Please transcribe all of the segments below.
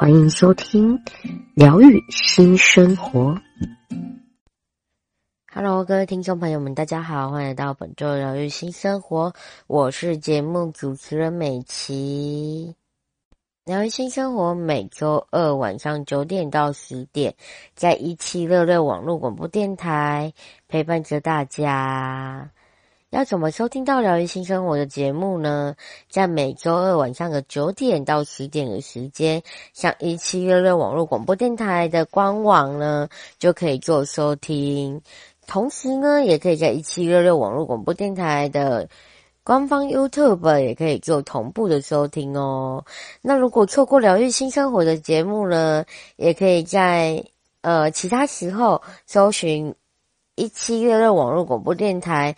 欢迎收听疗愈新生活。Hello，各位听众朋友们，大家好，欢迎来到本周疗愈新生活，我是节目主持人美琪。疗愈新生活每周二晚上九点到十点，在一七六六网络广播电台陪伴着大家。要怎么收听到疗愈新生活的节目呢？在每周二晚上的九点到十点的时间，像一七六六网络广播电台的官网呢，就可以做收听。同时呢，也可以在一七六六网络广播电台的。官方 YouTube 也可以做同步的收听哦。那如果错过疗愈新生活的节目呢，也可以在呃其他时候搜寻一七六六网络广播电台，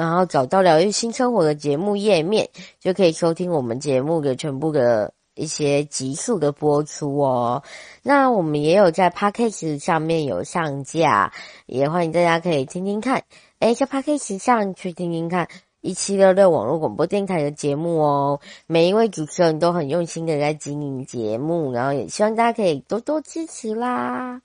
然后找到疗愈新生活的节目页面，就可以收听我们节目的全部的一些集数的播出哦。那我们也有在 Podcast 上面有上架，也欢迎大家可以听听看。诶，在 Podcast 上去听听看。一七六六网络广播电台的节目哦，每一位主持人都很用心的在经营节目，然后也希望大家可以多多支持啦。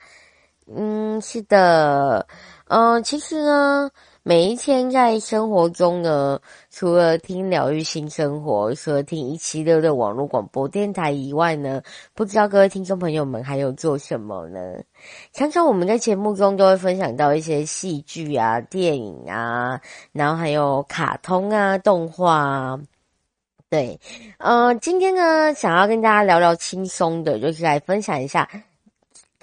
嗯，是的，嗯、其实呢。每一天在生活中呢，除了听疗愈新生活，除了听一七六六网络广播电台以外呢，不知道各位听众朋友们还有做什么呢？常常我们在节目中都会分享到一些戏剧啊、电影啊，然后还有卡通啊、动画啊。对，呃，今天呢，想要跟大家聊聊轻松的，就是来分享一下。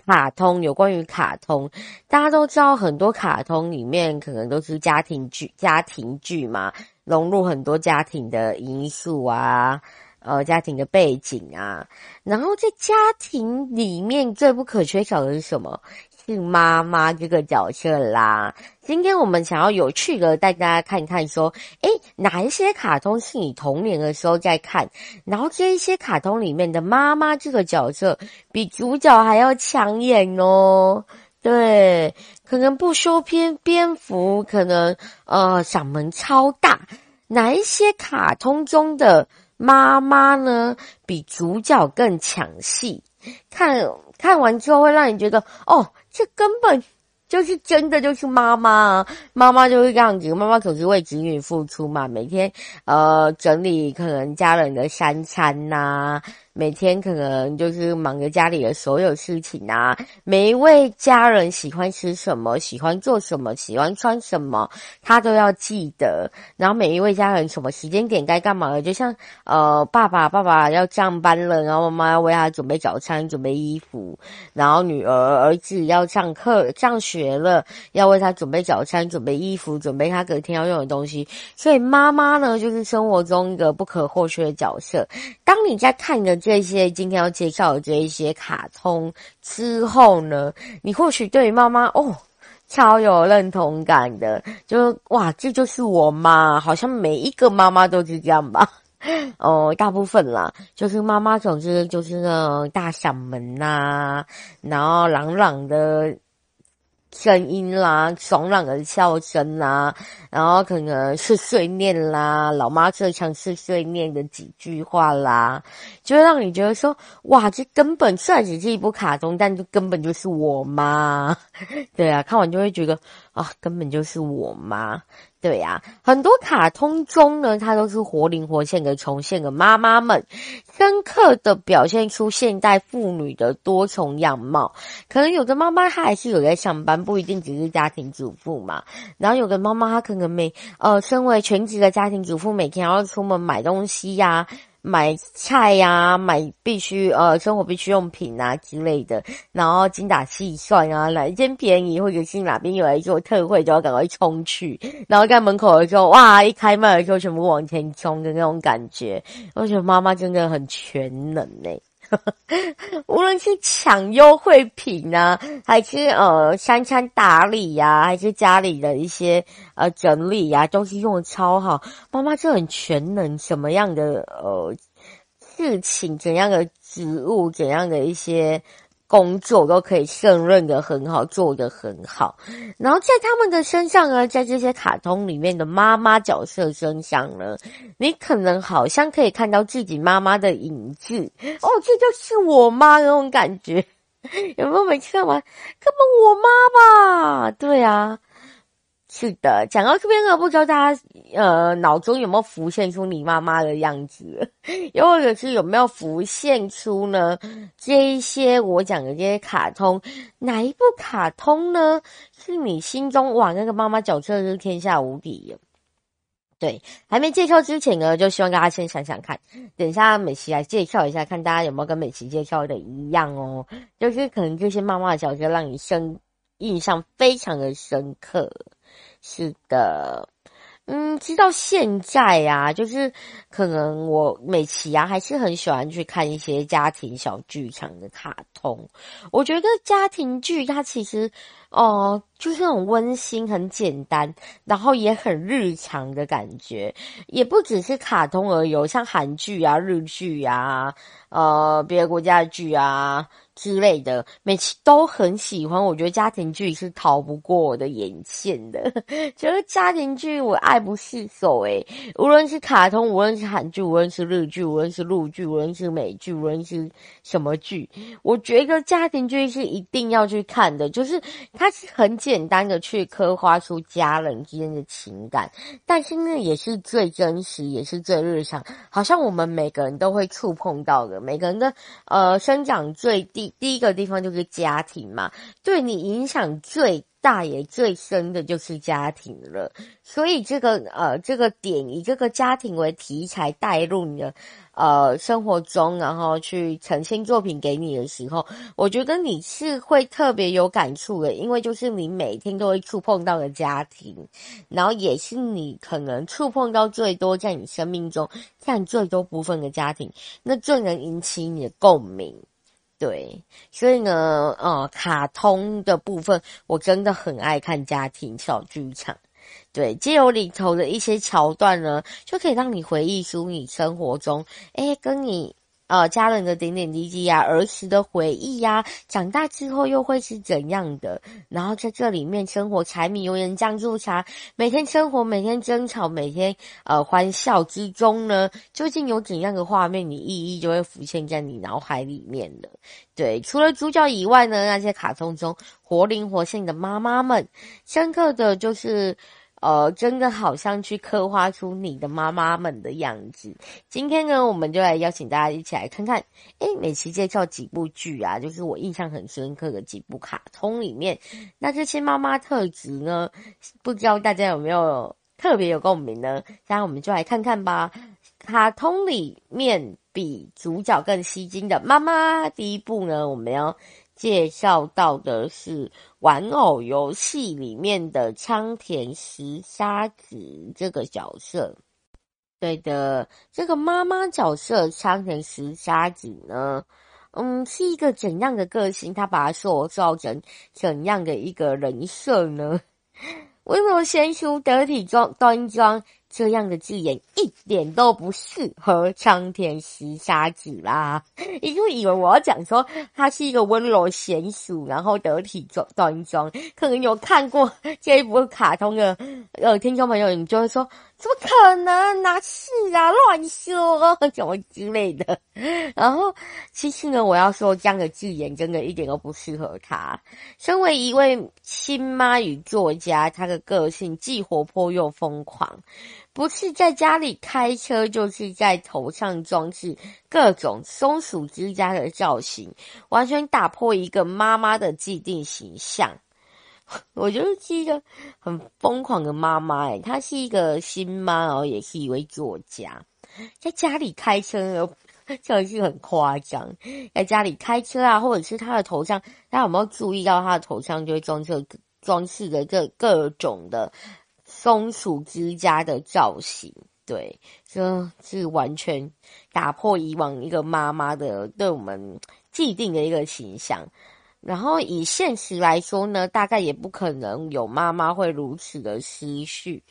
卡通，有关于卡通，大家都知道很多卡通里面可能都是家庭剧，家庭剧嘛，融入很多家庭的因素啊，呃，家庭的背景啊，然后在家庭里面最不可缺少的是什么？是妈妈这个角色啦。今天我们想要有趣的带大家看一看，说，诶，哪一些卡通是你童年的时候在看？然后这一些卡通里面的妈妈这个角色比主角还要抢眼哦。对，可能不修边篇幅，可能呃嗓门超大。哪一些卡通中的妈妈呢，比主角更抢戏？看看完之后会让你觉得，哦。这根本就是真的，就是妈妈，妈妈就是这样子，妈妈可是为子女付出嘛，每天呃整理可能家人的三餐呐、每天可能就是忙着家里的所有事情啊，每一位家人喜欢吃什么，喜欢做什么，喜欢穿什么，他都要记得。然后每一位家人什么时间点该干嘛的，就像呃爸爸爸爸要上班了，然后妈妈要为他准备早餐、准备衣服，然后女儿儿子要上课上学了，要为他准备早餐、准备衣服、准备他隔天要用的东西。所以妈妈呢，就是生活中一个不可或缺的角色。当你在看的。这些今天要介绍的这一些卡通之后呢，你或许对于妈妈哦超有认同感的，就哇，这就是我妈，好像每一个妈妈都是这样吧？哦，大部分啦，就是妈妈总之就是那种大嗓门呐、然后朗朗的。声音啦，爽朗的笑声啦，然后可能是碎念啦，老妈最常是碎念的几句话啦，就会让你觉得说，哇，这根本算只是一部卡通，但这根本就是我妈。对啊，看完就会觉得啊，根本就是我妈。对呀、很多卡通中呢，它都是活灵活现的重现的妈妈们，深刻的表现出现代妇女的多重样貌。可能有的妈妈她还是有在上班，不一定只是家庭主妇嘛。然后有的妈妈她可能每呃，身为全职的家庭主妇，每天要出门买东西呀、买菜呀、啊，买必须呃生活必需用品啊之类的，然后精打细算啊，哪一间便宜或者是哪边有来做特惠，就要赶快冲去。然后在门口的时候，哇，一开门的时候全部往前冲的那种感觉，我觉得妈妈真的很全能呢。无论是抢优惠品啊，还是呃三餐打理呀、啊，还是家里的一些呃整理呀、啊，都是用的超好。妈妈就很全能，什么样的呃事情，怎样的职务，怎样的一些。工作都可以胜任的很好，做的很好。然后在他们的身上呢，在这些卡通里面的妈妈角色身上呢，你可能好像可以看到自己妈妈的影子哦，这就是我妈那种感觉，有没有每次看完？根本我妈吧？对啊。是的，讲到这边呢，不知道大家呃脑中有没有浮现出你妈妈的样子，又或者是有没有浮现出呢？这一些我讲的这些卡通，哪一部卡通呢？是你心中哇那个妈妈角色是天下无敌？对，还没介绍之前呢，就希望大家先想想看，等一下美琪来介绍一下，看大家有没有跟美琪介绍的一样哦，就是可能这些妈妈的角色让你深印象非常的深刻。是的，嗯，直到现在呀、啊，就是可能我美琪啊，还是很喜欢去看一些家庭小剧场的卡通。我觉得家庭剧它其实，哦、就是很温馨、很简单，然后也很日常的感觉，也不只是卡通而已，像韩剧啊、日剧啊，呃，别的国家的剧啊。之类的，每次都很喜欢。我觉得家庭剧是逃不过我的眼线的，觉得家庭剧我爱不释手诶。无论是卡通，无论是韩剧，无论是日剧，无论是陆剧，无论是美剧，无论是什么剧，我觉得家庭剧是一定要去看的。就是它是很简单的去刻画出家人之间的情感，但是那也是最真实，也是最日常，好像我们每个人都会触碰到的，每个人的呃生长最低。第一个地方就是家庭嘛，对你影响最大也最深的就是家庭了。所以这个呃这个点以这个家庭为题材带入你的呃生活中，然后去呈现作品给你的时候，我觉得你是会特别有感触的，因为就是你每天都会触碰到的家庭，然后也是你可能触碰到最多在你生命中占最多部分的家庭，那最能引起你的共鸣。对，所以呢，呃，卡通的部分我真的很爱看家庭小剧场。对，借由里头的一些桥段呢，就可以让你回忆出你生活中，哎，跟你。呃，家人的点点滴滴呀，儿时的回忆呀，长大之后又会是怎样的？然后在这里面生活，柴米油盐酱醋茶，每天生活，每天争吵，每天呃欢笑之中呢，究竟有怎样的画面，你一一就会浮现在你脑海里面的。对，除了主角以外呢，那些卡通中活灵活现的妈妈们，深刻的就是。呃，真的好像去刻画出你的妈妈们的样子。今天呢，我们就来邀请大家一起来看看，诶，美琪介绍几部剧啊，就是我印象很深刻的几部卡通里面，那这些妈妈特质呢，不知道大家有没有特别有共鸣呢？那我们就来看看吧。卡通里面比主角更吸睛的妈妈，第一部呢，我们要。介绍到的是玩偶游戏里面的仓田实沙子这个角色。对的，这个妈妈角色仓田实沙子呢，嗯，是一个怎样的个性？他把它塑造成怎样的一个人设呢？温柔贤淑、得体装端庄。这样的字眼一点都不适合苍田十沙子啦！你就以为我要讲说他是一个温柔贤淑，然后得体庄端庄，可能有看过这一部卡通的呃听众朋友，你就会说。怎么可能？哪是啊？乱说，什么之类的。然后，其实呢，我要说这样的字眼真的一点都不适合他。身为一位亲妈与作家，他的个性既活泼又疯狂，不是在家里开车，就是在头上装饰各种松鼠之家的造型，完全打破一个妈妈的既定形象。我就是一个很疯狂的妈妈诶，她是一个新妈，然后也是一位作家，在家里开车，真的是很夸张。在家里开车啊，或者是她的头上，大家有没有注意到她的头上就会装饰装饰的各各种的松鼠之家的造型？对，就是完全打破以往一个妈妈的对我们既定的一个形象。然后以现实来说呢，大概也不可能有妈妈会如此的失序。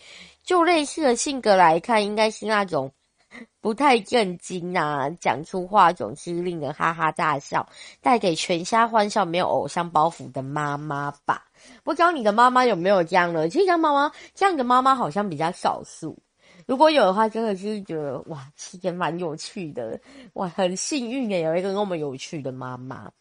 就类似的性格来看，应该是那种 不太正经啊，讲出话总是令人哈哈大笑，带给全家欢笑，没有偶像包袱的妈妈吧。不知道你的妈妈有没有这样的？其实像，妈妈这样的妈妈好像比较少数。如果有的话，真的是觉得哇，是一件蛮有趣的，哇，很幸运诶，有一个那么有趣的妈妈。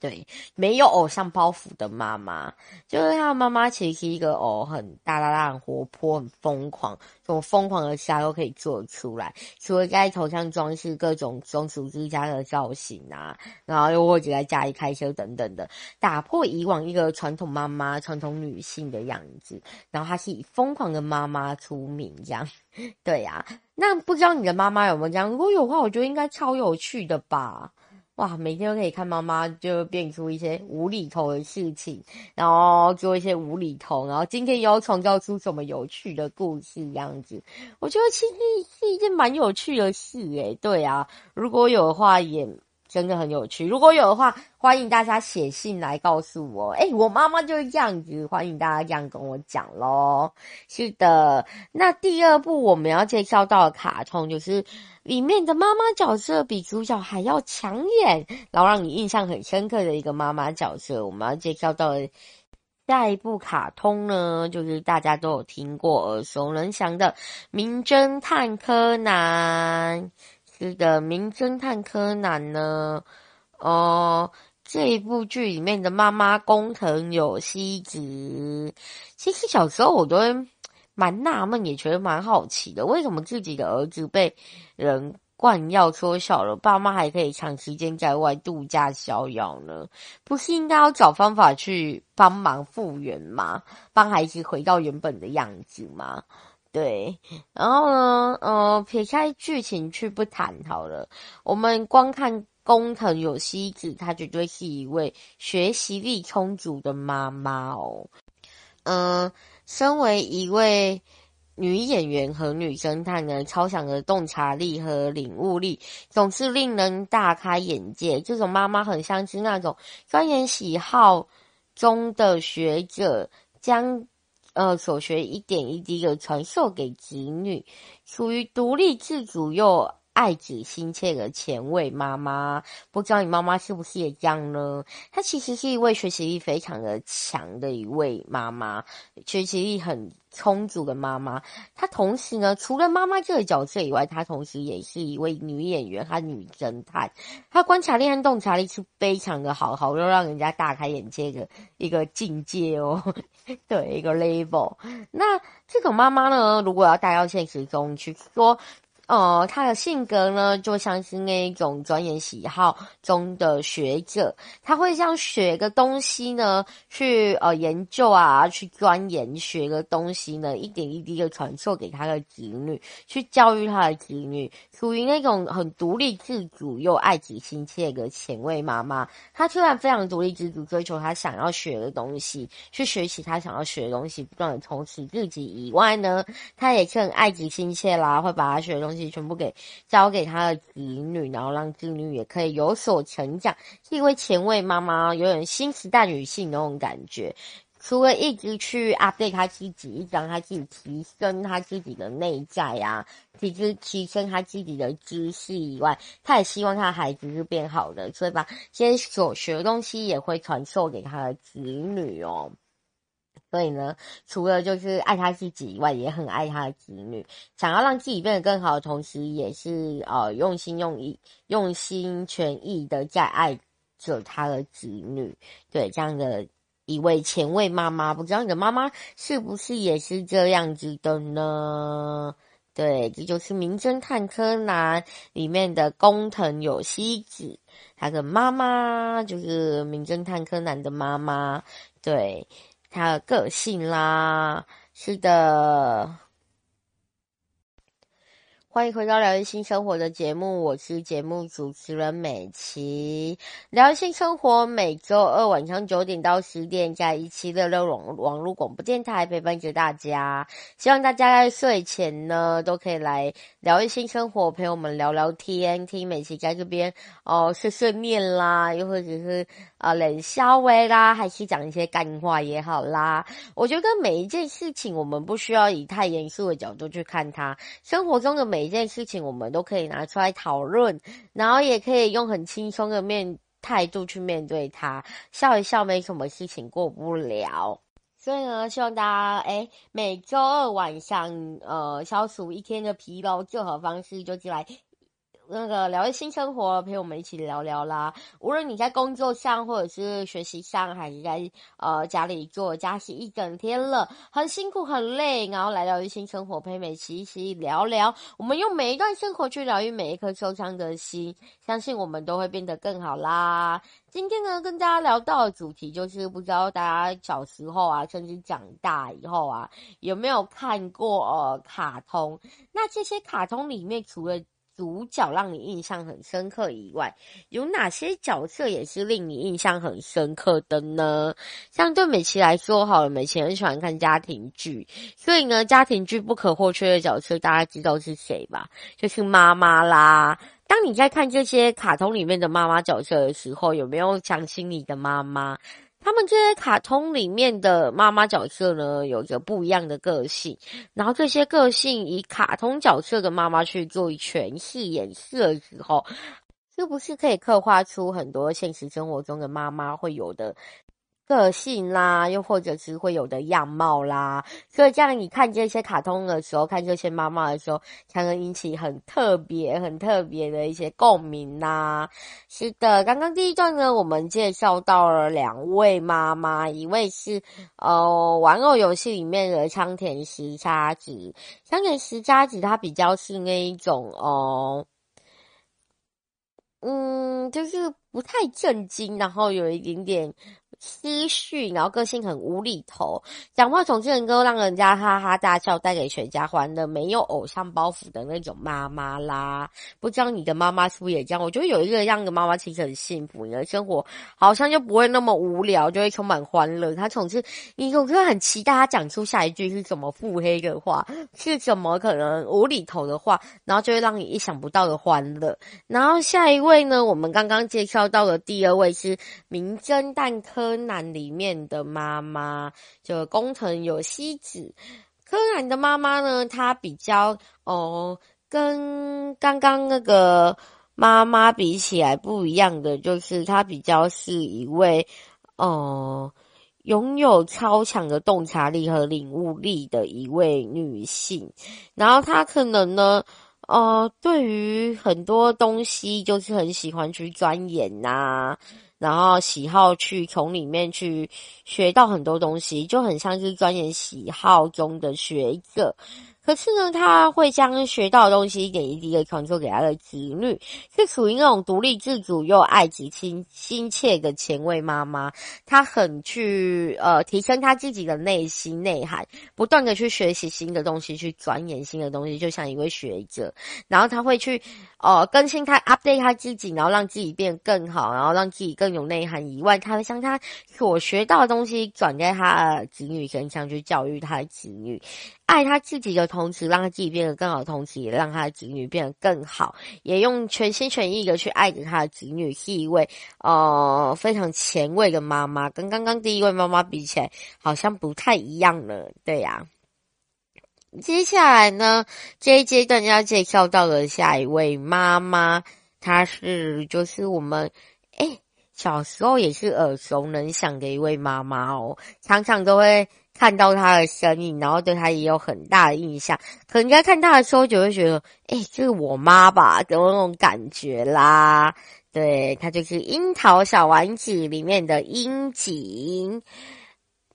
对，没有偶像包袱的妈妈，就是他妈妈其实是一个哦，很大大大、很活泼、很疯狂，这种疯狂的虾都可以做出来。除了在头上装饰各种松鼠之家的造型啊，然后又或者在家里开车等等的，打破以往一个传统妈妈、传统女性的样子。然后她是以疯狂的妈妈出名，这样。对呀、啊，那不知道你的妈妈有没有这样？如果有话，我觉得应该超有趣的吧。哇，每天都可以看妈妈就变出一些无厘头的事情，然后做一些无厘头，然后今天又要创造出什么有趣的故事这样子，我觉得其实是一件蛮有趣的事诶，对啊，如果有的话也。真的很有趣，如果有的话，欢迎大家写信来告诉我。诶，我妈妈就是这样子，欢迎大家这样跟我讲喽。是的，那第二部我们要介绍到的卡通，就是里面的妈妈角色比主角还要抢眼，然后让你印象很深刻的一个妈妈角色。我们要介绍到的下一部卡通呢，就是大家都有听过、耳熟能详的《名侦探柯南》。是的，名侦探柯南呢，哦、这一部剧里面的妈妈工藤有希子，其实小时候我都会蛮纳闷，也觉得蛮好奇的，为什么自己的儿子被人灌药缩小了，爸妈还可以长时间在外度假逍遥呢？不是应该要找方法去帮忙复原吗？帮孩子回到原本的样子吗？对，然后呢，呃，撇开剧情去不谈好了，我们光看工藤有希子，她绝对是一位学习力充足的妈妈哦。嗯、身为一位女演员和女侦探呢，超强的洞察力和领悟力，总是令人大开眼界。这种妈妈很像是那种钻研喜好中的学者，将。呃，所学一点一滴的传授给子女，属于独立自主又爱子心切的前卫妈妈。不知道你妈妈是不是也这样呢？她其实是一位学习力非常的强的一位妈妈，学习力很。充足的妈妈，她同时呢，除了妈妈这个角色以外，她同时也是一位女演员和女侦探。她观察力和洞察力是非常的好，好又让人家大开眼界的一个境界哦。对，一个 label。那这种妈妈呢，如果要带到现实中去说。呃，他的性格呢，就像是那一种钻研喜好中的学者，他会像学个东西呢，去呃研究啊，去钻研学个东西呢，一点一滴的传授给他的子女，去教育他的子女，属于那种很独立自主又爱子心切的前卫妈妈。她虽然非常独立自主，追求她想要学的东西，去学习她想要学的东西，不断的充实自己以外呢，她也是很爱子心切啦，会把她学的东西。全部给交给他的子女，然后让子女也可以有所成长，是一位前卫妈妈，有点新时代女性那种感觉。除了一直去 update 他自己，让他自己提升他自己的内在啊，提升提升他自己的知识以外，他也希望他的孩子是变好的，所以把这些所学的东西也会传授给他的子女哦。所以呢，除了就是爱他自己以外，也很爱他的子女，想要让自己变得更好的同时，也是呃用心用意、用心全意的在爱着他的子女。对，这样的一位前卫妈妈，不知道你的妈妈是不是也是这样子的呢？对，这就是《名侦探柯南》里面的工藤有希子，他的妈妈就是《名侦探柯南》的妈妈。对。他的个性啦，是的。欢迎回到疗愈新生活的节目，我是节目主持人美琪。疗愈新生活每周二晚上九点到十点，在一七六六网网络广播电台陪伴着大家。希望大家在睡前呢，都可以来聊一些生活，陪我们聊聊天，听美琪在这边哦碎碎念啦，又或者是啊冷笑话啦，还是讲一些干话也好啦。我觉得每一件事情，我们不需要以太严肃的角度去看它，生活中的每一件事情，我们都可以拿出来讨论，然后也可以用很轻松的面态度去面对它，笑一笑，没什么事情过不了。所以呢，希望大家诶每周二晚上，呃，消除一天的疲劳，最好方式就进来。那个疗愈新生活，陪我们一起聊聊啦。无论你在工作上，或者是学习上，还是在呃家里做家事一整天了，很辛苦很累，然后来疗愈新生活，陪美琪一起聊聊。我们用每一段生活去疗愈每一颗受伤的心，相信我们都会变得更好啦。今天呢，跟大家聊到的主题就是，不知道大家小时候啊，甚至长大以后啊，有没有看过呃卡通？那这些卡通里面，除了主角让你印象很深刻以外，有哪些角色也是令你印象很深刻的呢？像对美琪来说，好了，美琪很喜欢看家庭剧，所以呢，家庭剧不可或缺的角色，大家知道是谁吧？就是妈妈啦。当你在看这些卡通里面的妈妈角色的时候，有没有想起你的妈妈？他们这些卡通里面的妈妈角色呢，有着不一样的个性，然后这些个性以卡通角色的妈妈去做诠释演示的时候，是不是可以刻画出很多现实生活中的妈妈会有的个性啦，又或者是会有的样貌啦，所以这样你看这些卡通的时候，看这些妈妈的时候，才能引起很特别、很特别的一些共鸣呐。是的，刚刚第一段呢，我们介绍到了两位妈妈，一位是呃玩偶游戏里面的仓田实沙子，仓田实沙子她比较是那一种哦、嗯，就是不太正经，然后有一点点。思绪，然后个性很无厘头，讲话总是能够让人家哈哈大笑，带给全家欢乐，没有偶像包袱的那种妈妈啦。不知道你的妈妈是不是也这样？我觉得有一个这样的妈妈其实很幸福，你的生活好像就不会那么无聊，就会充满欢乐。她总是，你总是很期待她讲出下一句是什么腹黑的话，是什么可能无厘头的话，然后就会让你意想不到的欢乐。然后下一位呢，我们刚刚介绍到的第二位是名侦探柯。柯南里面的妈妈就工藤有希子，柯南的妈妈呢，她比较哦，跟刚刚那个妈妈比起来不一样的，就是她比较是一位哦，拥有超强的洞察力和领悟力的一位女性，然后她可能呢，呃，对于很多东西就是很喜欢去钻研呐、然后喜好去从里面去学到很多东西，就很像是钻研喜好中的学一个。可是呢，他会将学到的东西一点一滴的传授给他的子女，是属于那种独立自主又爱子亲亲切的前卫妈妈。她很去呃提升她自己的内心内涵，不断的去学习新的东西，去钻研新的东西，就像一位学者。然后她会去呃更新他 update 他自己，然后让自己变更好，然后让自己更有内涵以外，他会将他所学到的东西转在他子女身上，去教育他的子女。爱他自己的同时，让他自己变得更好的同时，也让他的子女变得更好，也用全心全意的去爱着他的子女，是一位呃非常前卫的妈妈。跟刚刚第一位妈妈比起来，好像不太一样了，对呀、接下来呢，这一阶段要介绍到的下一位妈妈，她是就是我们诶小时候也是耳熟能详的一位妈妈哦，常常都会。看到他的身影，然后对他也有很大的印象。可能在看他的时候，就会觉得，哎、欸，这是我妈吧，给我那种感觉啦。对，他就是《樱桃小丸子》里面的樱井。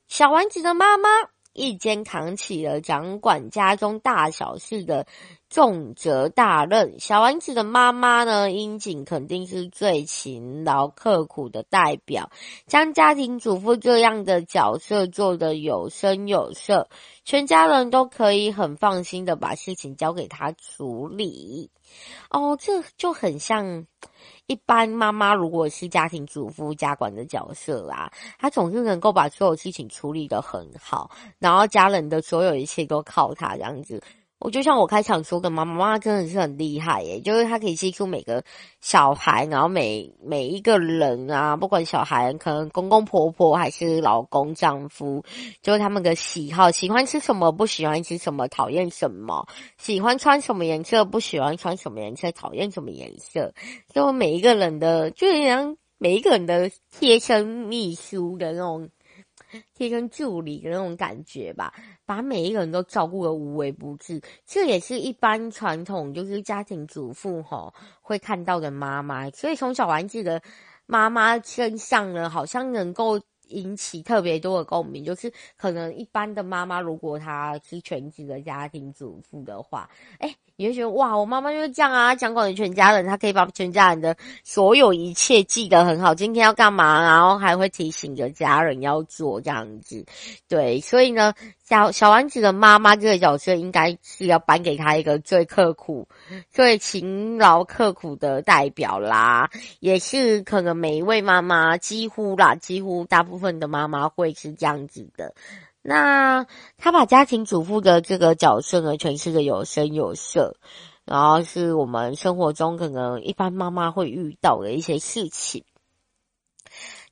小丸子的妈妈一肩扛起了掌管家中大小事的重责大任。小丸子的妈妈呢，樱井肯定是最勤劳刻苦的代表，将家庭主妇这样的角色做得有声有色，全家人都可以很放心的把事情交给她处理。哦，这就很像。一般妈妈如果是家庭主妇、家管的角色啦，她总是能够把所有事情处理得很好，然后家人的所有一切都靠她这样子。我就像我开场说的，妈妈妈真的是很厉害耶，就是她可以记住每个小孩，然后每每一个人啊，不管小孩可能公公婆婆还是老公丈夫，就是他们的喜好，喜欢吃什么，不喜欢吃什么，讨厌什么，喜欢穿什么颜色，不喜欢穿什么颜色，讨厌什么颜色，就每一个人的，就像每一个人的贴身秘书的那种。贴身助理的那种感觉吧，把每一个人都照顾得无微不至，这也是一般传统就是家庭主妇吼会看到的妈妈，所以从小丸子的妈妈身上呢，好像能够引起特别多的共鸣，就是可能一般的妈妈如果她是全职的家庭主妇的话，哎。你会觉得哇，我妈妈就是这样啊，掌管全家人，她可以把全家人的所有一切记得很好。今天要干嘛，然后还会提醒着家人要做这样子。对，所以呢，小小丸子的妈妈这个角色，应该是要颁给她一个最刻苦、最勤劳刻苦的代表啦，也是可能每一位妈妈几乎啦，几乎大部分的妈妈会是这样子的。那他把家庭主妇的这个角色呢，诠释的有声有色，然后是我们生活中可能一般妈妈会遇到的一些事情。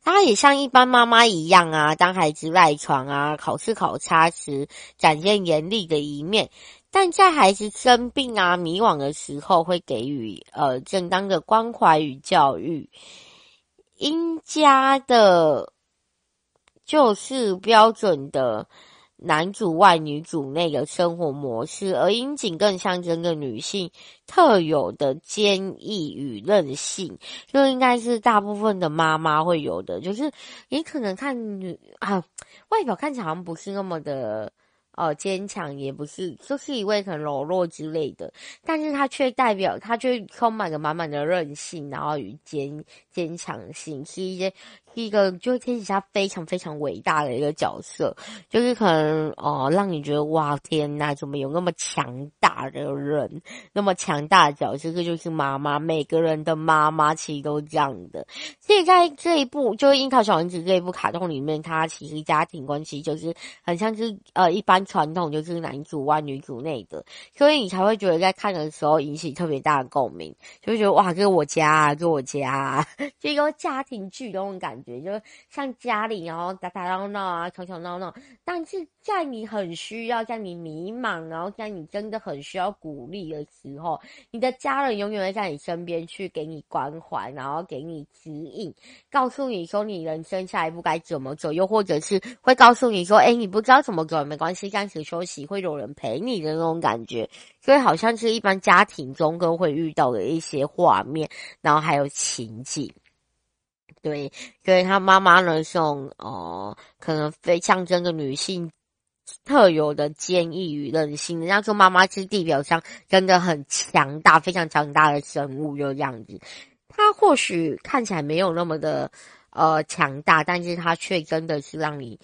他也像一般妈妈一样啊，当孩子赖床啊、考试考差时，展现严厉的一面；但在孩子生病啊、迷惘的时候，会给予呃正当的关怀与教育。樱家的。就是标准的男主外女主内的生活模式，而樱井更象征着女性特有的坚毅与韧性，就应该是大部分的妈妈会有的。就是你可能看女啊，外表看起来好像不是那么的。呃，坚强也不是，就是一位很柔弱之类的，但是他却代表，他却充满了满满的韧性，然后与坚坚强性，是一些一个就是天底下非常非常伟大的一个角色，就是可能哦、让你觉得哇天呐，怎么有那么强大的人，那么强大的角色，这个就是妈妈，每个人的妈妈其实都这样的。所以在这一部就是《樱桃小丸子》这一部卡通里面，它其实家庭关系就是很像是呃一般。传统就是男主外女主内的，所以你才会觉得在看的时候引起特别大的共鸣，就会觉得哇，这是我家啊，这是我家啊，就一个家庭剧的那种感感觉，就像家里然后打打闹闹啊，吵吵闹闹，但是在你很需要，在你迷茫，然后在你真的很需要鼓励的时候，你的家人永远会在你身边去给你关怀，然后给你指引，告诉你说你人生下一步该怎么走，又或者是会告诉你说，哎，你不知道怎么走没关系。暂时休息，会有人陪你的那种感觉，所以好像是一般家庭中都会遇到的一些画面，然后还有情景。对，所以他妈妈呢，是种哦，可能非象征的女性特有的坚毅与韧性。人家说妈妈是地表上真的很强大、非常强大的生物，就这样子。她或许看起来没有那么的呃强大，但是她却真的是让你。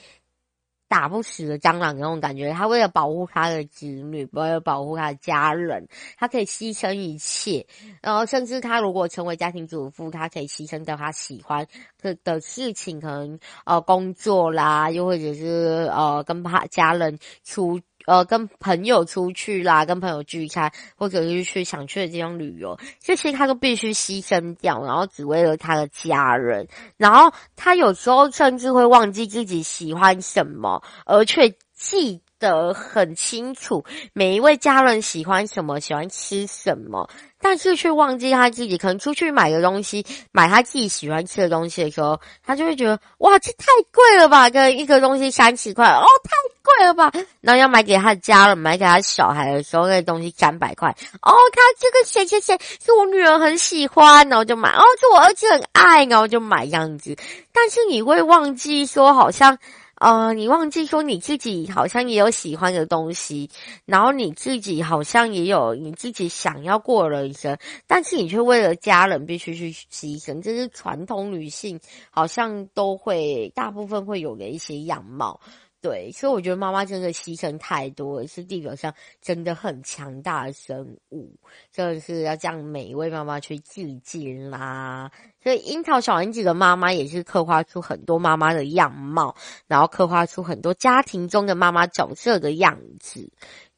打不死的蟑螂那种感觉，他为了保护他的子女，为了保护他的家人，他可以牺牲一切。然后，甚至他如果成为家庭主妇，他可以牺牲掉他喜欢的的事情，可能呃工作啦，又或者是呃跟他家人出。呃，跟朋友出去啦，跟朋友聚餐，或者是去想去的地方旅游，这些他都必须牺牲掉，然后只为了他的家人。然后他有时候甚至会忘记自己喜欢什么，而却记得很清楚每一位家人喜欢什么，喜欢吃什么。但是却忘记他自己，可能出去买个东西，买他自己喜欢吃的东西的时候，他就会觉得哇，这太贵了吧！个一个东西三十块，哦，太贵了吧！然后要买给他的家人，买给他小孩的时候，那东西三百块，哦，他这个谁谁谁是我女儿很喜欢，然后就买，哦，是我儿子很爱，然后就买样子。但是你会忘记说，好像。呃，你忘记说你自己好像也有喜欢的东西，然后你自己好像也有你自己想要过的人生，但是你却为了家人必须去牺牲，这是传统女性好像都会大部分会有的一些样貌。对，所以我觉得妈妈真的牺牲太多，是地球上真的很强大的生物，就是要向每一位妈妈去致敬啦。所以樱桃小丸子的妈妈也是刻画出很多妈妈的样貌，然后刻画出很多家庭中的妈妈角色的样子。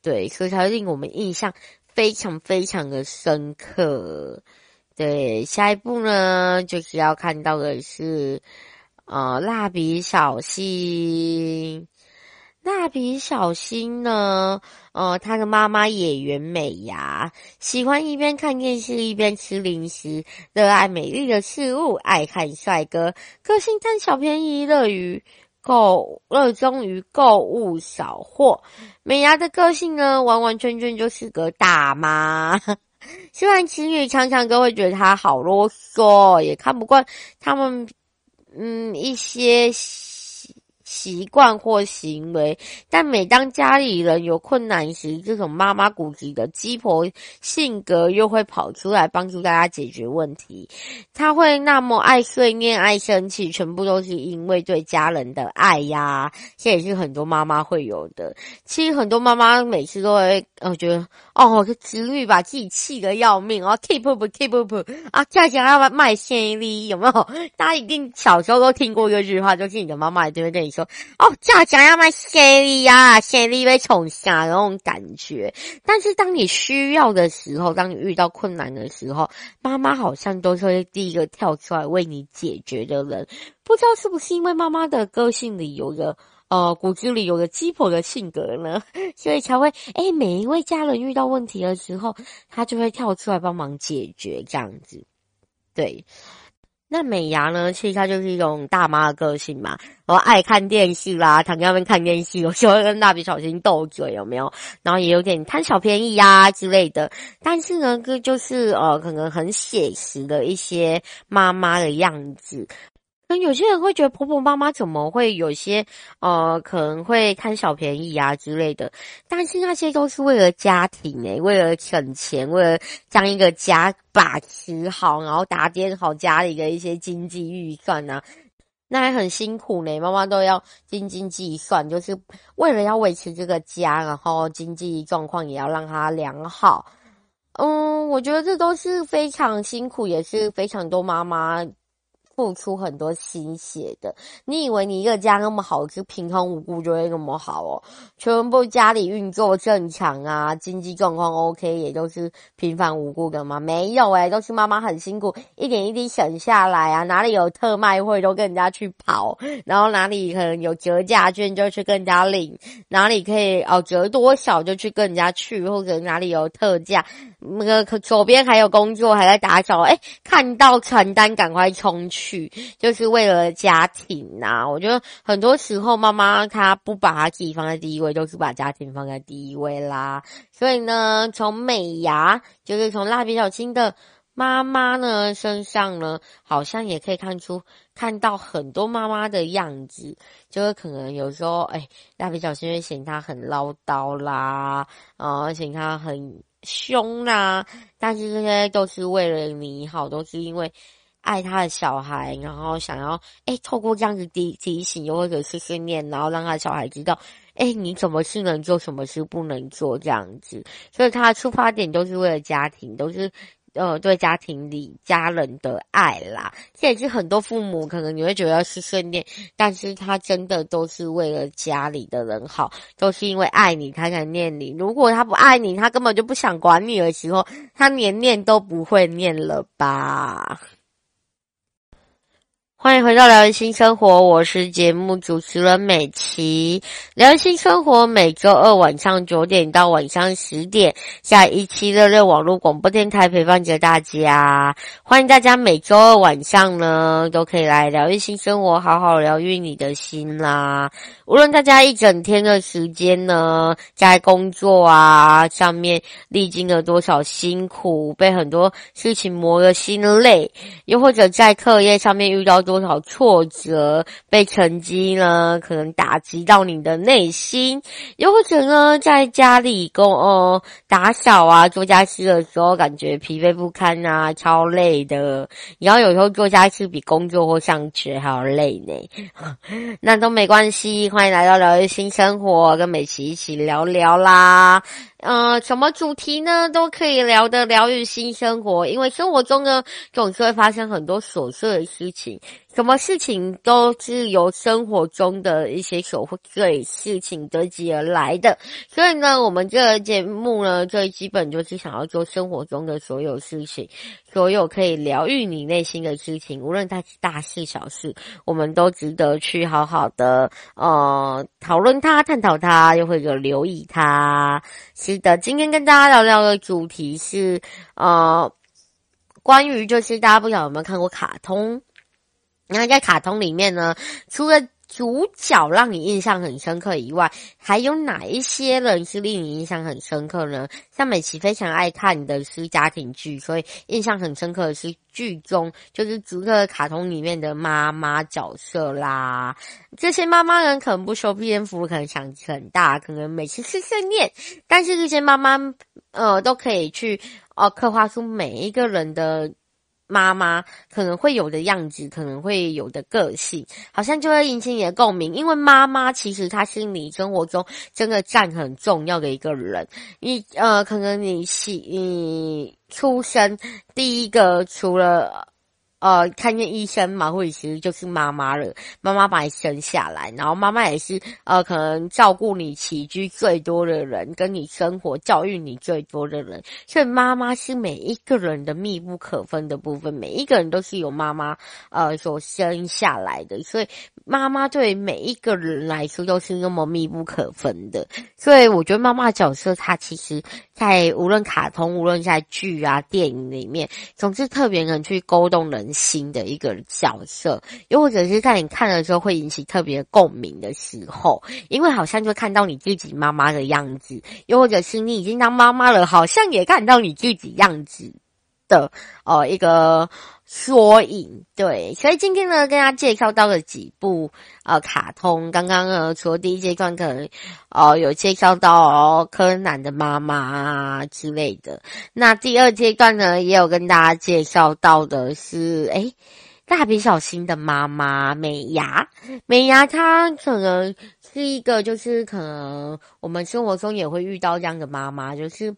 对，所以才令我们印象非常非常的深刻。对，下一步呢，就是要看到的是。呃，蜡笔小新，蜡笔小新呢？呃，他的妈妈野原美伢喜欢一边看电视一边吃零食，热爱美丽的事物，爱看帅哥，个性贪小便宜，乐于购，热衷于购物扫货。美伢的个性呢，完完全全就是个大妈。虽然情侣常常都会觉得他好啰嗦，也看不惯他们。嗯，一些。习惯或行为，但每当家里人有困难时，这种妈妈骨子的鸡婆性格又会跑出来帮助大家解决问题。她会那么爱碎念、爱生气，全部都是因为对家人的爱呀。这也是很多妈妈会有的。其实很多妈妈每次都会，我觉得哦，这子女把自己气得要命哦，keep up keep up 啊，家家要卖线力有没有？大家一定小时候都听过一句话，就是你的妈妈一定会跟你说。哦，家家要买谢礼呀，谢礼被宠下那种感觉。但是当你需要的时候，当你遇到困难的时候，妈妈好像都是会第一个跳出来为你解决的人。不知道是不是因为妈妈的个性里有个呃骨子里有个鸡婆的性格呢，所以才会诶每一位家人遇到问题的时候，她就会跳出来帮忙解决这样子。对。那美牙呢？其实它就是一种大妈的个性嘛，我爱看电视啦，躺在那边看电视，我喜欢跟蜡笔小新斗嘴，有没有？然后也有点贪小便宜呀、之类的。但是呢，这就是呃，可能很写实的一些妈妈的样子。那有些人会觉得婆婆妈妈怎么会有些呃可能会贪小便宜啊之类的，但是那些都是为了家庭诶、为了省钱，为了将一个家把持好，然后打点好家里的一些经济预算啊，那还很辛苦呢、妈妈都要斤斤计算，就是为了要维持这个家，然后经济状况也要让它良好。嗯，我觉得这都是非常辛苦，也是非常多妈妈。付出很多心血的，你以为你一个家那么好，就平常无故就会那么好哦？全部家里运作正常啊，经济状况 OK，也就是平凡无故的吗？没有诶、都是妈妈很辛苦，一点一滴省下来啊。哪里有特卖会都跟人家去跑，然后哪里可能有折价券就去跟人家领，哪里可以哦折多少就去跟人家去，或者哪里有特价，那个左边还有工作还在打扫，诶看到传单赶快冲去。去就是为了家庭呐、我觉得很多时候妈妈她不把她自己放在第一位，都是把家庭放在第一位啦。所以呢，从美伢就是从蜡笔小新的妈妈呢身上呢，好像也可以看出看到很多妈妈的样子，就是可能有时候哎，蜡笔小新会嫌她很唠叨啦，啊，嫌她很凶啦，但是这些都是为了你好，都是因为。爱他的小孩，然后想要哎，透过这样子提提醒，又或者是训练，然后让他小孩知道，哎，你什么事能做，什么事不能做，这样子。所以他的出发点都是为了家庭，都是呃对家庭里家人的爱啦。这也是很多父母可能你会觉得是训练，但是他真的都是为了家里的人好，都是因为爱你，他才念你。如果他不爱你，他根本就不想管你的时候，他连念都不会念了吧。欢迎回到疗愈新生活，我是节目主持人美琪。疗愈新生活每周二晚上九点到晚上十点，在一七六六网络广播电台陪伴着大家。欢迎大家每周二晚上呢，都可以来疗愈新生活，好好疗愈你的心啦。无论大家一整天的时间呢，在工作啊上面历经了多少辛苦，被很多事情磨了心累，又或者在课业上面遇到。多少挫折，被成绩呢可能打击到你的内心，又或者呢在家里工哦打扫啊做家事的时候，感觉疲惫不堪啊，超累的。然后有时候做家事比工作或上学还要累呢，那都没关系。欢迎来到疗愈新生活，跟美琪一起聊聊啦。呃，什么主题呢都可以聊的疗愈新生活，因为生活中呢总是会发生很多琐碎的事情。什么事情都是由生活中的一些琐碎事情堆积而来的，所以呢，我们这个节目呢，最基本就是想要做生活中的所有事情，所有可以疗愈你内心的事情，无论它是大事小事，我们都值得去好好的呃讨论它、探讨它，又或者留意它。是的，今天跟大家聊聊的主题是呃，关于就是大家不晓得有没有看过卡通。然后在卡通里面呢，除了主角让你印象很深刻以外，还有哪一些人是令你印象很深刻呢？像美琪非常爱看的是家庭剧，所以印象很深刻的是剧中就是逐个卡通里面的妈妈角色啦。这些妈妈人可能不修边幅，可能想很大，可能每次碎碎念，但是这些妈妈呃都可以去呃刻画出每一个人的。妈妈可能会有的样子，可能会有的个性，好像就会引起你的共鸣。因为妈妈其实她是你生活中真的占很重要的一个人。你呃，可能你是你出生第一个除了。呃，看见医生嘛，或者其实就是妈妈了。妈妈把你生下来，然后妈妈也是呃，可能照顾你起居最多的人，跟你生活教育你最多的人。所以妈妈是每一个人的密不可分的部分，每一个人都是由妈妈呃所生下来的。所以妈妈对每一个人来说都是那么密不可分的。所以我觉得妈妈角色，她其实在无论卡通，无论在剧啊、电影里面，总是特别能去勾动人新的一个角色，又或者是在你看的时候会引起特别共鸣的时候，因为好像就看到你自己妈妈的样子，又或者是你已经当妈妈了，好像也看到你自己样子的哦、呃、一个缩影。对，所以今天呢，跟大家介绍到了几部呃卡通，刚刚呢，除了第一阶段可能哦、呃、有介绍到哦柯南的妈妈啊之类的，那第二阶段呢，也有跟大家介绍到的是诶蜡笔小新的妈妈美伢，美伢她可能是一个就是可能我们生活中也会遇到这样的妈妈，就是。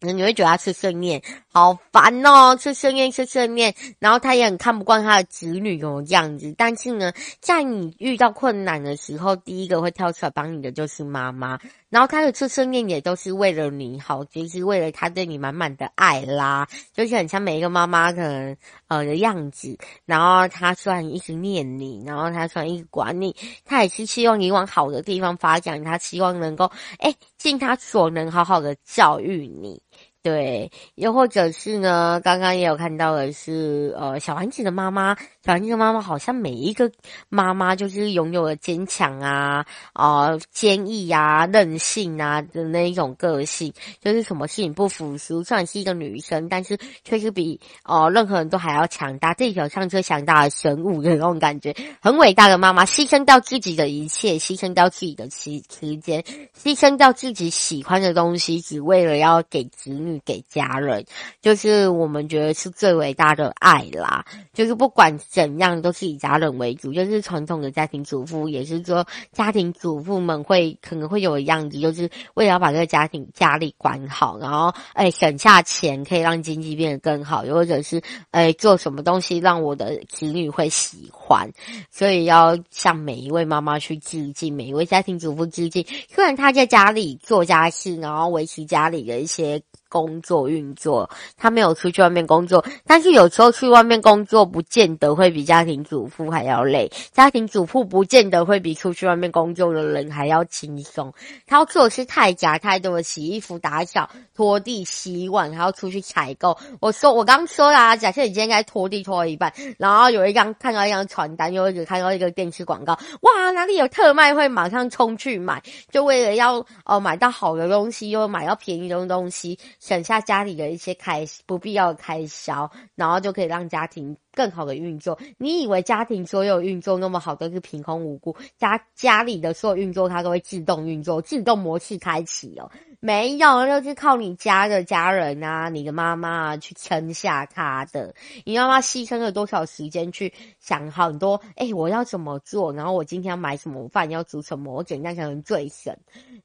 你会觉得他碎碎念，好烦哦！吃碎念，吃碎念，然后他也很看不惯他的子女哦这样子。但是呢，在你遇到困难的时候，第一个会跳出来帮你的就是妈妈。然后他的碎碎念也都是为了你好，就是为了他对你满满的爱啦。就是很像每一个妈妈可能呃的样子。然后他虽然一直念你，然后他虽然一直管你，他也是希望你往好的地方发展。他希望能够诶尽他所能好好的教育你。对，又或者是呢，刚刚也有看到的是，呃，小丸子的妈妈，小丸子的妈妈好像每一个妈妈就是拥有了坚强啊、啊、呃、坚毅啊、韧性啊的那一种个性，就是什么事情不服输。虽然是一个女生，但是却是比呃任何人都还要强大，地球上最强大的生物的那种感觉，很伟大的妈妈，牺牲掉自己的一切，牺牲掉自己的时时间，牺牲掉自己喜欢的东西，只为了要给子女。给家人，就是我们觉得是最伟大的爱啦。就是不管怎样，都是以家人为主。就是传统的家庭主妇，也是说家庭主妇们会可能会有的样子，就是为了要把这个家庭家里管好，然后哎省下钱，可以让经济变得更好，又或者是哎做什么东西让我的子女会喜欢。所以要向每一位妈妈去致敬，每一位家庭主妇致敬。虽然她在家里做家事，然后维持家里的一些。工作运作，他没有出去外面工作，但是有时候去外面工作，不见得会比家庭主妇还要累。家庭主妇不见得会比出去外面工作的人还要轻松。他要做的是太杂太多的洗衣服、打扫、拖地、洗碗，还要出去采购。我说我刚说啦，假设你今天该拖地拖了一半，然后有一张看到一张传单，又或者看到一个电视广告，哇，哪里有特卖会马上冲去买，就为了要哦买到好的东西，又买到便宜的东西。省下家里的一些开不必要的开销，然后就可以让家庭更好的运作。你以为家庭所有运作那么好都是凭空无故？家家里的所有运作它都会自动运作，自动模式开启哦。没有，就是靠你家的家人啊，你的妈妈，去撑下他的。你妈妈牺牲了多少时间去想很多？哎，我要怎么做？然后我今天要买什么饭？要煮什么？我怎样才能最省？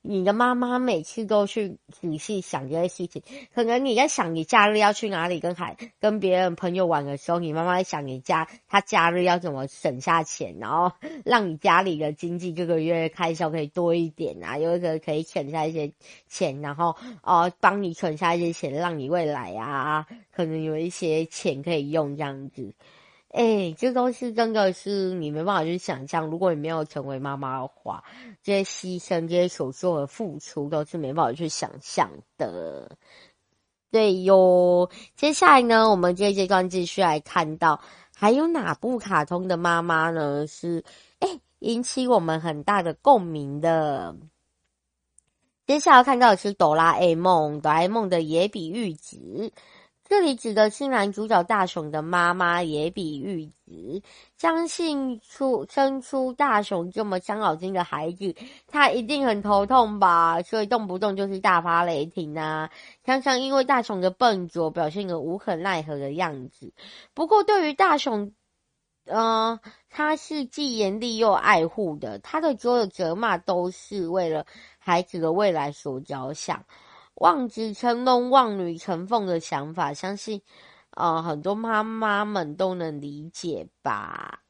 你的妈妈每次都去仔细想这些事情。可能你在想你假日要去哪里跟孩跟别人朋友玩的时候，你妈妈在想你家她假日要怎么省下钱，然后 让你家里的经济这个月开销可以多一点啊，有一个可以省下一些钱。然后哦，帮你存下一些钱，让你未来啊，可能有一些钱可以用这样子。哎，这都是真的是你没办法去想象。如果你没有成为妈妈的话，这些牺牲、这些所做的付出，都是没办法去想象的。对哟，接下来呢，我们这阶段继续来看到，还有哪部卡通的妈妈呢？是哎，引起我们很大的共鸣的。接下来看到的是哆啦 A 梦，哆啦 A 梦的野比玉子，这里指的是男主角大雄的妈妈野比玉子。相信出生出大雄这么伤脑筋的孩子，他一定很头痛吧？所以动不动就是大发雷霆啊，常常因为大雄的笨拙，表现个无可奈何的样子。不过对于大雄，嗯、他是既严厉又爱护的，他的所有责骂都是为了。孩子的未来所着想，望子成龙、望女成凤的想法，相信，呃，很多妈妈们都能理解吧。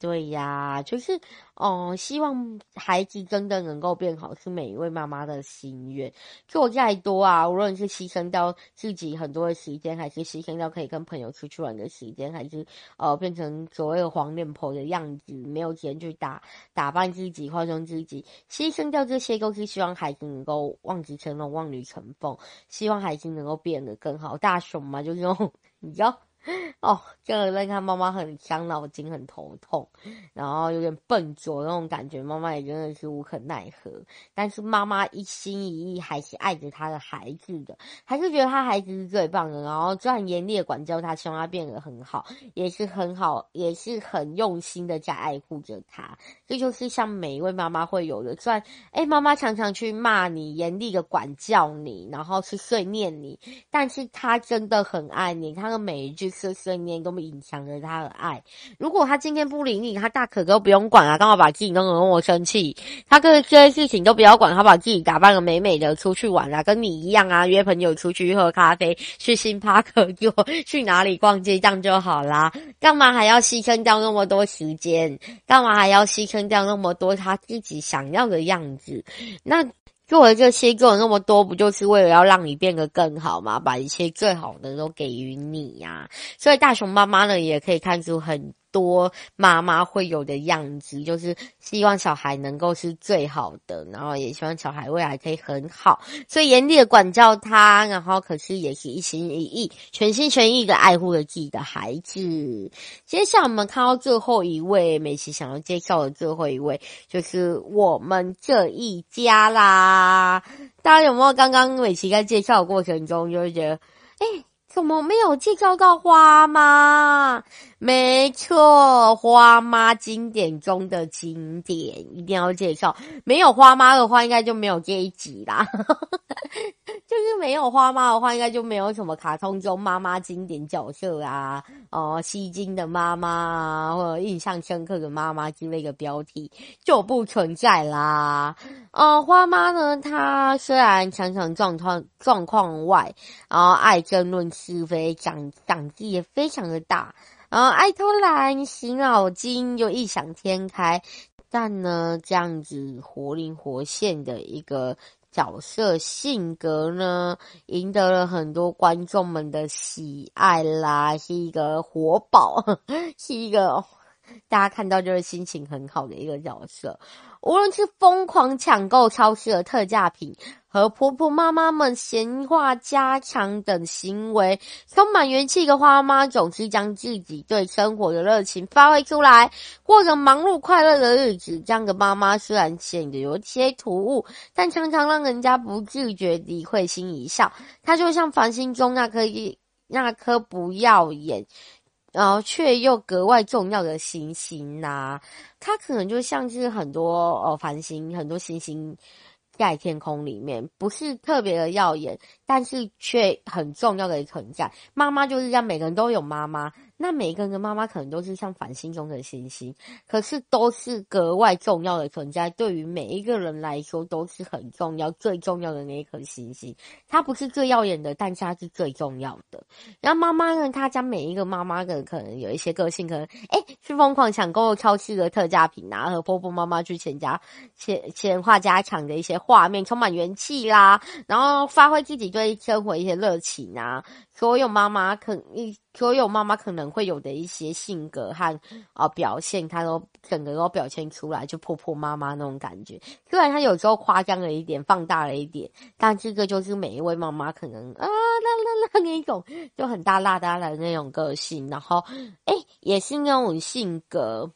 对呀，就是哦、希望孩子真的能够变好，是每一位妈妈的心愿。做再多啊，无论是牺牲掉自己很多的时间，还是牺牲掉可以跟朋友出去玩的时间，还是呃变成所谓的黄脸婆的样子，没有钱去打打扮自己、化妆自己，牺牲掉这些，都是希望孩子能够望子成龙、望女成凤，希望孩子能够变得更好。大熊嘛，就是用你知道。哦，这个在看妈妈很伤脑筋，很头痛，然后有点笨拙那种感觉，妈妈也真的是无可奈何。但是妈妈一心一意还是爱着他的孩子的，还是觉得他孩子是最棒的。然后虽然严厉的管教他，希望他变得很好，也是很好，也是很用心的在爱护着他。这就是像每一位妈妈会有的。虽然，哎，妈妈常常去骂你，严厉的管教你，然后去碎念你，但是她真的很爱你，她的每一句。碎碎念都隐藏着他的爱。如果他今天不理你，他大可都不用管啊，干嘛把自己弄得那么生气？他跟这些事情都不要管，他把自己打扮得美美的出去玩啊，跟你一样啊，约朋友出去喝咖啡，去星巴克就 去哪里逛街，这样就好啦。干嘛还要牺牲掉那么多时间？干嘛还要牺牲掉那么多他自己想要的样子？那。做了这些，做了那么多，不就是为了要让你变得更好吗？把一切最好的都给予你呀、所以大熊妈妈呢，也可以看出很。多妈妈会有的样子，就是希望小孩能够是最好的，然后也希望小孩未来可以很好，所以严厉的管教他，然后可是也是一心一意、全心全意的爱护了自己的孩子。接下来我们看到最后一位，美琪想要介绍的最后一位，就是我们这一家啦。大家有没有刚刚美琪在介绍的过程中，就会觉得，哎、怎么没有介绍到花妈？没错，花妈经典中的经典，一定要介绍。没有花妈的话，应该就没有这一集啦。就是没有花妈的话，应该就没有什么卡通中妈妈经典角色啊，哦、呃，吸睛的妈妈啊，或者印象深刻的妈妈之类的标题就不存在啦。呃，花妈呢，她虽然常常状况状况外，然后爱争论是非，长长记也非常的大。然后爱偷懒、醒脑筋又异想天开，但呢，这样子活灵活现的一个角色性格呢，赢得了很多观众们的喜爱啦，是一个活宝，是一个大家看到就是心情很好的一个角色。无论是疯狂抢购超市的特价品，和婆婆妈妈们闲话家常等行为，充满元气的花妈总是将自己对生活的热情发挥出来，过着忙碌快乐的日子。这样的妈妈虽然显得有些突兀，但常常让人家不自觉地会心一笑。她就像繁星中那颗一那颗不耀眼，然后却又格外重要的星星呐、啊。她可能就像是很多哦繁星，很多星星。盖天空里面，不是特别的耀眼，但是却很重要的存在。妈妈就是这样，每个人都有妈妈。那每个人的妈妈可能都是像繁星中的星星，可是都是格外重要的存在。对于每一个人来说，都是很重要、最重要的那一颗星星。它不是最耀眼的，但是它是最重要的。然后妈妈呢，她将每一个妈妈的可能有一些个性，可能哎，去疯狂抢购超市的特价品啊，和婆婆妈妈去钱家钱钱画家抢的一些画面，充满元气啦，然后发挥自己对对生活一些热情啊。所有妈妈可一，所有妈妈可能会有的一些性格和啊、表现，她都整个都表现出来，就婆婆妈妈那种感觉。虽然她有时候夸张了一点，放大了一点，但这个就是每一位妈妈可能啊啦啦啦那种，就很大辣大的那种个性，然后哎也是那种性格，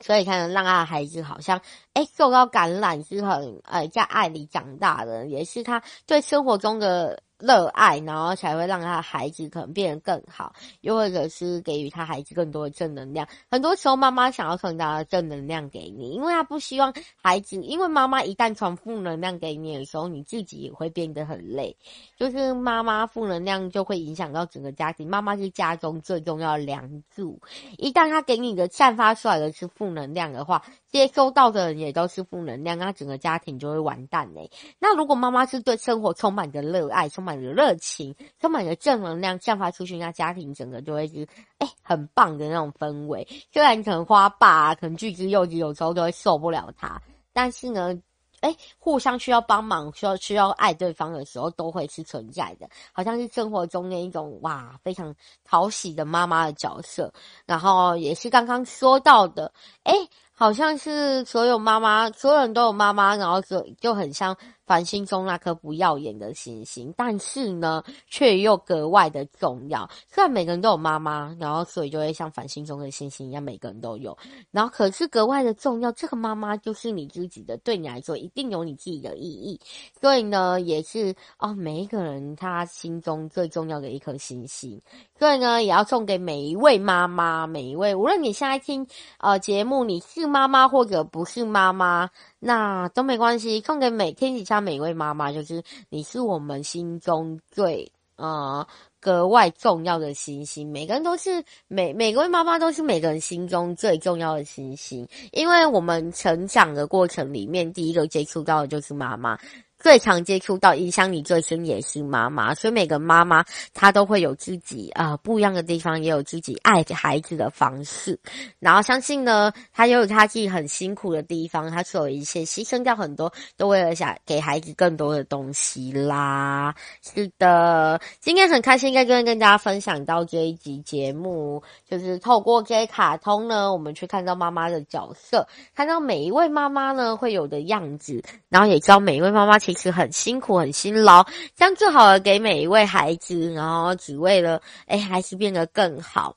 所以看让他的孩子好像哎受到感染，是很呃在爱里长大的，也是他对生活中的。热爱，然后才会让他的孩子可能变得更好，又或者是给予他孩子更多的正能量。很多时候，妈妈想要传达正能量给你，因为她不希望孩子，因为妈妈一旦传负能量给你的时候，你自己也会变得很累。就是妈妈负能量就会影响到整个家庭，妈妈是家中最重要的梁柱。一旦她给你的散发出来的是负能量的话，接收到的人也都是负能量，那整个家庭就会完蛋嘞。那如果妈妈是对生活充满着热爱，充满着热情，充满着正能量，散发出去，那家庭整个就会是哎、很棒的那种氛围。虽然可能花爸、啊、可能巨子幼稚，有时候都会受不了他，但是呢，哎、互相需要帮忙，需要需要爱对方的时候，都会是存在的。好像是生活中那一种哇，非常讨喜的妈妈的角色。然后也是刚刚说到的，哎、好像是所有妈妈，所有人都有妈妈，然后就就很像繁星中那颗不耀眼的星星，但是呢，却又格外的重要。虽然每个人都有妈妈，然后所以就会像繁星中的星星一样，每个人都有。然后可是格外的重要，这个妈妈就是你自己的，对你来说一定有你自己的意义。所以呢，也是哦，每一个人他心中最重要的一颗星星。所以呢，也要送给每一位妈妈，每一位，无论你现在听呃节目，你是妈妈或者不是妈妈，那都没关系。送给每天一下每位妈妈，就是你是我们心中最啊格外重要的星星。每个人都是每每个位妈妈都是每个人心中最重要的星星，因为我们成长的过程里面，第一个接触到的就是妈妈。最常接触到影响你最深也是妈妈，所以每个妈妈她都会有自己啊、呃、不一样的地方，也有自己爱孩子的方式。然后相信呢，她也有她自己很辛苦的地方，她是有一些牺牲掉很多，都为了想给孩子更多的东西啦。是的，今天很开心在这边跟大家分享到这一集节目，就是透过这些卡通呢，我们去看到妈妈的角色，看到每一位妈妈呢会有的样子，然后也知道每一位妈妈其是很辛苦、很辛劳，将最好的给每一位孩子，然后只为了哎，孩子变得更好。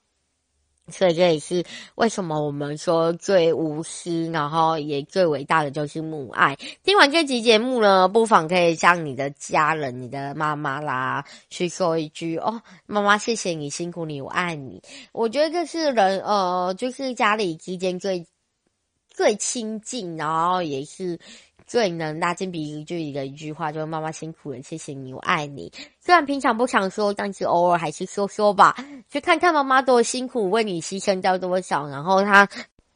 所以这也是为什么我们说最无私，然后也最伟大的就是母爱。听完这集节目呢，不妨可以向你的家人、你的妈妈啦，去说一句：“哦，妈妈，谢谢你辛苦你，我爱你。”我觉得这是人呃，就是家里之间最最亲近，然后也是。最能拉近彼此距离的一句话，就是“妈妈辛苦了，谢谢你，我爱你”。虽然平常不常说，但是偶尔还是说说吧，去看看妈妈多辛苦，为你牺牲掉多少，然后她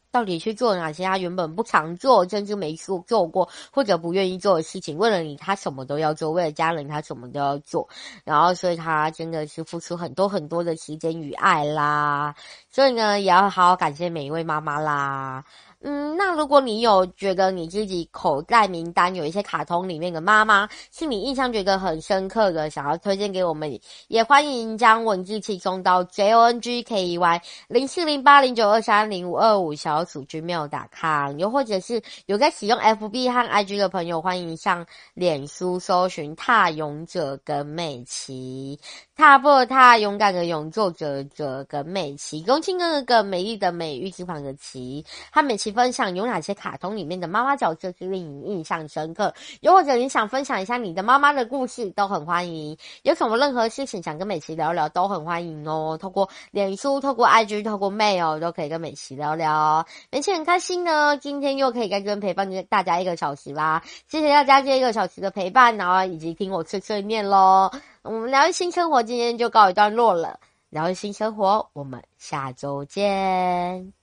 到底去做哪些她原本不常做，甚至没说做过或者不愿意做的事情。为了你，她什么都要做；为了家人，她什么都要做。然后，所以她真的是付出很多很多的时间与爱啦。所以呢，也要好好感谢每一位妈妈啦。嗯，那如果你有觉得你自己口袋名单有一些卡通里面的妈妈，是你印象觉得很深刻的，想要推荐给我们，也欢迎将文字提供到 j o n g k e y 零四零八零九二三零五二五小组 gmail.com，又或者是有在使用 FB 和 IG 的朋友，欢迎上脸书搜寻“踏勇者耿美琪”，踏步踏，勇敢的勇，作者者耿美琪，恭亲哥哥美丽的美，玉字旁的琪，和美琪。分享有哪些卡通里面的妈妈角色是令你印象深刻？又或者你想分享一下你的妈妈的故事，都很欢迎。有什么任何事情想跟美琪聊聊，都很欢迎哦。透过脸书、透过 IG、透过 Mail 都可以跟美琪聊聊。美琪很开心呢，今天又可以在这边陪伴大家一个小时啦。谢谢大家这一个小时的陪伴，然后以及听我碎碎念喽。我们疗愈新生活今天就告一段落了，疗愈新生活，我们下周见。